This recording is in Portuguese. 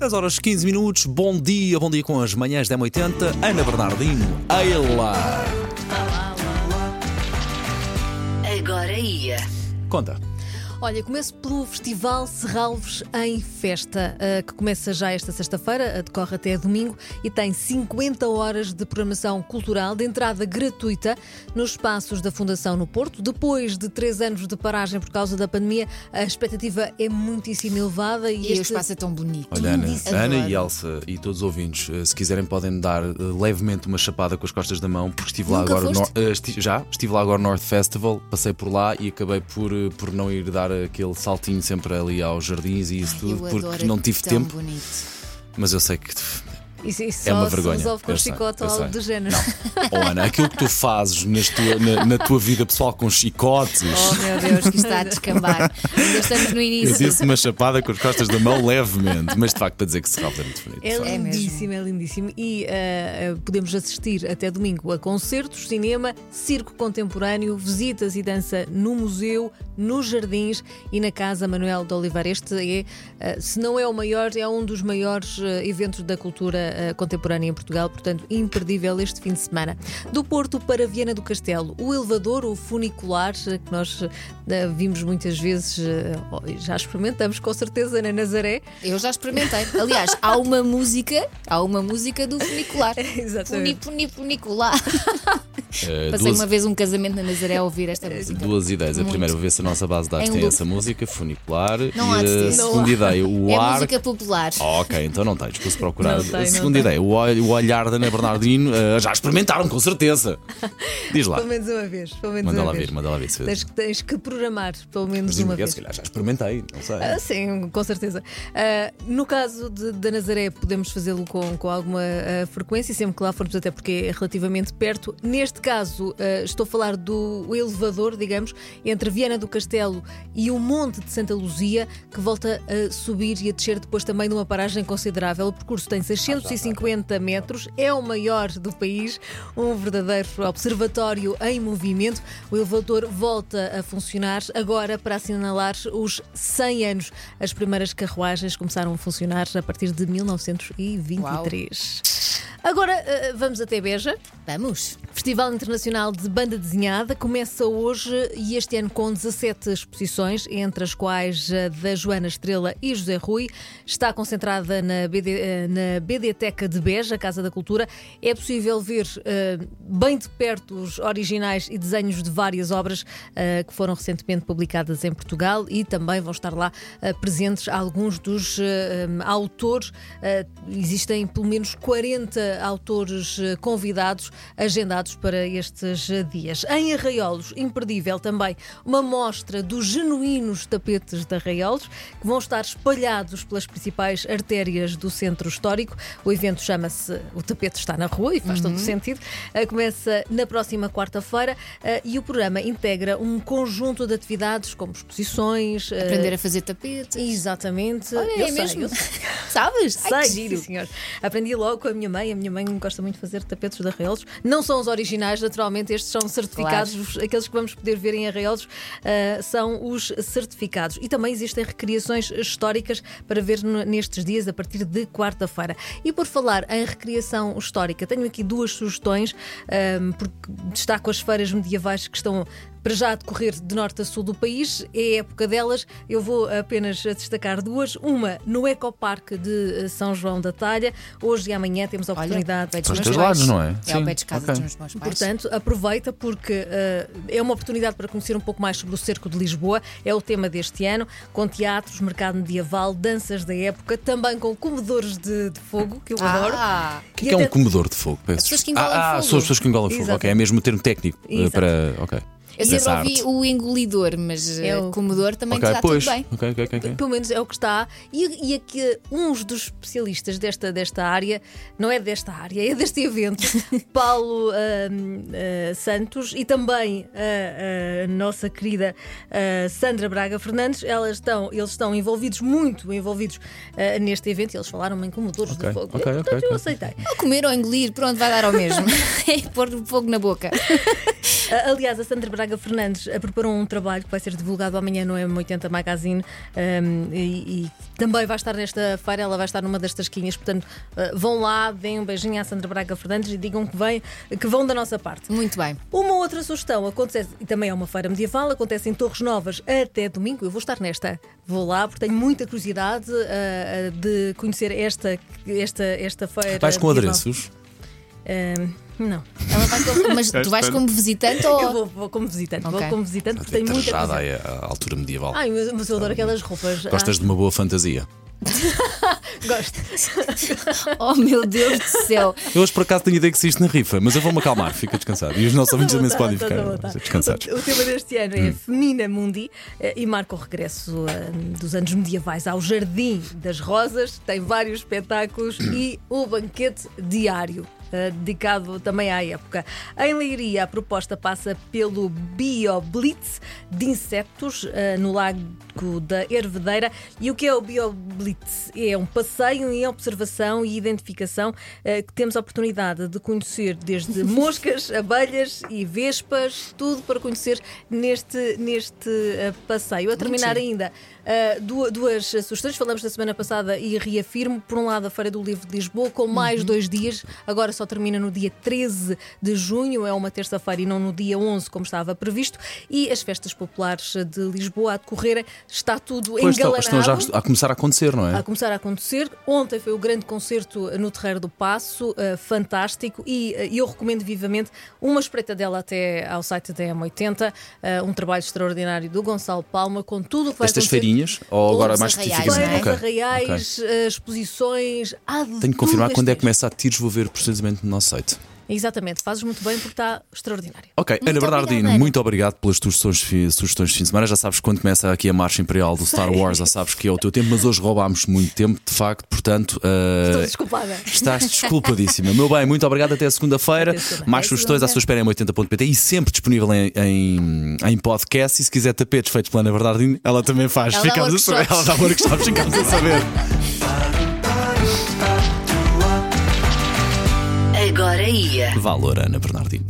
10 horas 15 minutos, bom dia, bom dia com as manhãs da M80, Ana Bernardino, Eila. Agora ia. Conta. Olha, começo pelo Festival Serralves em Festa, eh, que começa já esta sexta-feira, eh, decorre até domingo e tem 50 horas de programação cultural de entrada gratuita nos espaços da Fundação no Porto. Depois de três anos de paragem por causa da pandemia, a expectativa é muitíssimo elevada e, E o este- espaço é tão bonito. Olha, Ana. Ana e. Elsa e todos os ouvintes, eh, se quiserem, podem dar levemente uma chapada com as costas da mão, porque estive lá Nunca agora. foste? no- já, estive lá agora no North Festival, passei por lá e acabei por, por não ir dar aquele saltinho sempre ali aos jardins e isso Ai, tudo, porque não tive tempo. bonito. Mas eu sei que. Isso, isso É uma se vergonha, resolve com eu sei, chicote eu ou algo sei. do género. Oh, Ana, aquilo que tu fazes tua- na, na tua vida pessoal com chicotes. Oh meu Deus, que está a descambar. Ainda estamos no Eu início. disse uma chapada com as costas da mão levemente, mas de facto para dizer que se é muito bonito. É. É lindíssimo, é lindíssimo. E eh, podemos assistir até domingo a concertos, cinema, circo contemporâneo, visitas e dança no museu, nos jardins e na Casa Manuel de Oliveira. Este é, eh, se não é o maior, é um dos maiores eh, eventos da cultura eh, contemporânea em Portugal, portanto, imperdível este fim de semana. Do Porto para Viana do Castelo, o elevador, o funicular, eh, que nós eh, vimos muitas vezes, já experimentamos com certeza na Nazaré. Eu já experimentei. Aliás, há uma música, há uma música do funicular. Funi, Exatamente. funi, funicular. Eh, Passei duas, uma vez um casamento na Nazaré a ouvir esta música. duas ideias. A Muito. primeira, ver se a nossa base de dados Em tem loop. essa música, funicular. Não há e de a segunda há. ideia, o É ar. música popular. Oh, ok, então não tens, depois procurar. Não tem, a segunda ideia, o, ol- o olhar da Ana Bernardino, eh, já experimentaram, com certeza. Diz lá, Pelo menos uma vez. Pelo menos manda uma lá vez. vir, manda lá se- Tens, que- tens que programar pelo menos Mas uma eu, vez. se calhar já experimentei, não sei. Ah, sim, com certeza. Ah, no caso de- da Nazaré, podemos fazê-lo com, com alguma ah, frequência, sempre que lá formos, até porque é relativamente perto. Neste caso, ah, estou a falar do elevador, digamos, entre Viana do Castelo e o Monte de Santa Luzia, que volta a subir e a descer depois também de uma paragem considerável. O percurso tem 650 metros, é o maior do país, um verdadeiro observatório em movimento. O elevador volta a funcionar agora para assinalar os 100 anos. As primeiras carruagens começaram a funcionar a partir de 1923. Agora eh, vamos até Beja. Vamos. Festival Internacional de Banda Desenhada começa hoje e este ano com 17 exposições, entre as quais a da Joana Estrela e José Rui. Está concentrada na, BD, eh, na BDteca de Beja, Casa da Cultura. É possível ver eh, bem de perto os originais e desenhos de várias obras eh, que foram recentemente publicadas em Portugal e também vão estar lá presentes alguns dos autores. Existem pelo menos 40 autores eh, convidados, agendados para estes eh, dias. Em Arraiolos, imperdível também, uma mostra dos genuínos tapetes de Arraiolos, que vão estar espalhados pelas principais artérias do centro histórico. O evento chama-se O Tapete Está na Rua e faz todo o sentido. Eh, Começa na próxima quarta-feira e o programa integra um conjunto de atividades como exposições. Aprender a fazer tapetes. Exatamente. Olha, Eu é sei, mesmo. eu sei. Sabes? Ai, que Sei, giro. sim, senhor. Aprendi logo com a minha mãe. A minha mãe gosta muito de fazer tapetes de arraiolos. Não são os originais, naturalmente, estes são certificados. Os- Aqueles que vamos poder ver em arraiolos ah, são os certificados. E também existem recriações históricas para ver nestes dias, a partir de quarta-feira. E por falar em recriação histórica, tenho aqui duas sugestões, ah, porque destaco as feiras medievais que estão para já decorrer de norte a sul do país. É a época delas. Eu vou apenas destacar duas. Uma no Ecoparque de eh, São João da Talha. Hoje e amanhã temos a Olha, oportunidade. pé dos São os teus pais. lados, não é? É ao Sim, pé de casa ok. dos meus pais. Portanto, aproveita porque eh, é uma oportunidade para conhecer um pouco mais sobre o Cerco de Lisboa. É o tema deste ano, com teatros, mercado medieval, danças da época, também com comedores de, de fogo, que eu adoro. Ah, O que é, que é um comedor de fogo? Peço pessoas que engolem ah, ah, fogo. são as pessoas que engolem fogo. Exato. Ok, é mesmo o termo técnico eh, Exato. para. Ok. Eu sempre Essa ouvi arte. o engolidor, mas É é o- comedor também Ok, está pois. tudo bem. Ok, ok, ok, ok. Pelo menos é o que está. E, e aqui, uns dos especialistas desta, desta área, não é desta área, é deste evento, Paulo ahm, ah, Santos e também a, a nossa querida ah, Sandra Braga Fernandes, elas estão, eles estão envolvidos, muito envolvidos ah, neste evento, e eles falaram em comedores Ok, de fogo. ok, Portanto, ok, eu ok. aceitei. Ou comer ou engolir, pronto, vai dar ao mesmo. é pôr fogo na boca. Ah, aliás, a Sandra Braga Braga Fernandes eh, preparou um trabalho que vai ser divulgado amanhã no M80 Magazine um, e, e, também vai estar nesta feira, ela vai estar numa das tasquinhas, portanto uh, vão lá, deem um beijinho à Sandra Braga Fernandes e digam que, vem, que vão da nossa parte. Muito bem. Uma outra sugestão acontece, e também é uma feira medieval, acontece em Torres Novas até domingo. Eu vou estar nesta, vou lá porque tenho muita curiosidade uh, de conhecer esta, esta, esta feira. Vais com medieval. adereços? Uh, não. Ela vai como- mas tu vais como visitante ou. Eu vou, vou como visitante, Ok. vou como visitante porque tenho muita aí à altura medieval. Ai, mas mas eu adoro aquelas roupas. Gostas de uma boa fantasia? Ah, gosto. Oh meu Deus do céu! Eu hoje por acaso tenho ideia que existe na rifa, mas eu vou-me acalmar, fica descansado. E os nossos ouvintes também se podem ficar descansados. O, o tema deste ano Hum. é Femina Mundi eh, e marca o regresso eh, dos anos medievais ao Jardim das Rosas. Tem vários espetáculos e o banquete diário. Eh, dedicado também à época. Em Leiria, a proposta passa pelo BioBlitz de insetos eh, no Lago da Hervedeira. E o que é o BioBlitz? É um passeio em observação e identificação eh, que temos a oportunidade de conhecer desde moscas, abelhas e vespas, tudo para conhecer neste, neste passeio. A terminar ainda, du- duas sugestões. Falamos na semana passada e reafirmo. Por um lado, a Feira do Livro de Lisboa, com mais dois dias. Agora só termina no dia 13 de junho, é uma terça-feira e não no dia 11, como estava previsto. E as festas populares de Lisboa a decorrerem. Está tudo Pois estão, engalanado. estão já a começar a acontecer, não A é? começar a acontecer. Ontem foi o grande concerto no Terreiro do Passo, eh, fantástico, e eh, eu recomendo vivamente uma espreitadela até ao site da M80, eh, um trabalho extraordinário do Gonçalo Palma, com tudo o que vai Estas acontecer. Ou agora mais especificamente? é? Feiras, Ok, arraiais, ok. eh, exposições, há de Tenho que confirmar quando é que começa a tiros, vou ver precisamente no nosso site. Exatamente, fazes muito bem porque está extraordinário. Ok, Ana Muito Bernardino, obrigada, Ana. muito obrigado pelas tuas sugestões, sugestões de fim de semana. Já sabes quando começa aqui a marcha imperial do Star Wars, já sabes que é o teu tempo, mas hoje roubámos muito tempo, de facto, portanto. eh, Estou desculpada. Estás desculpadíssima. Meu bem, muito obrigado. Até segunda-feira. Mais Até sugestões à sua espera em 80.pt e sempre disponível em, em, em podcast. E se quiser tapetes feitos pela Ana Bernardino, ela também faz. Ela ficamos a saber. Ela dá workshops, ficamos a saber. Agora ia. Valor, Ana Bernardino.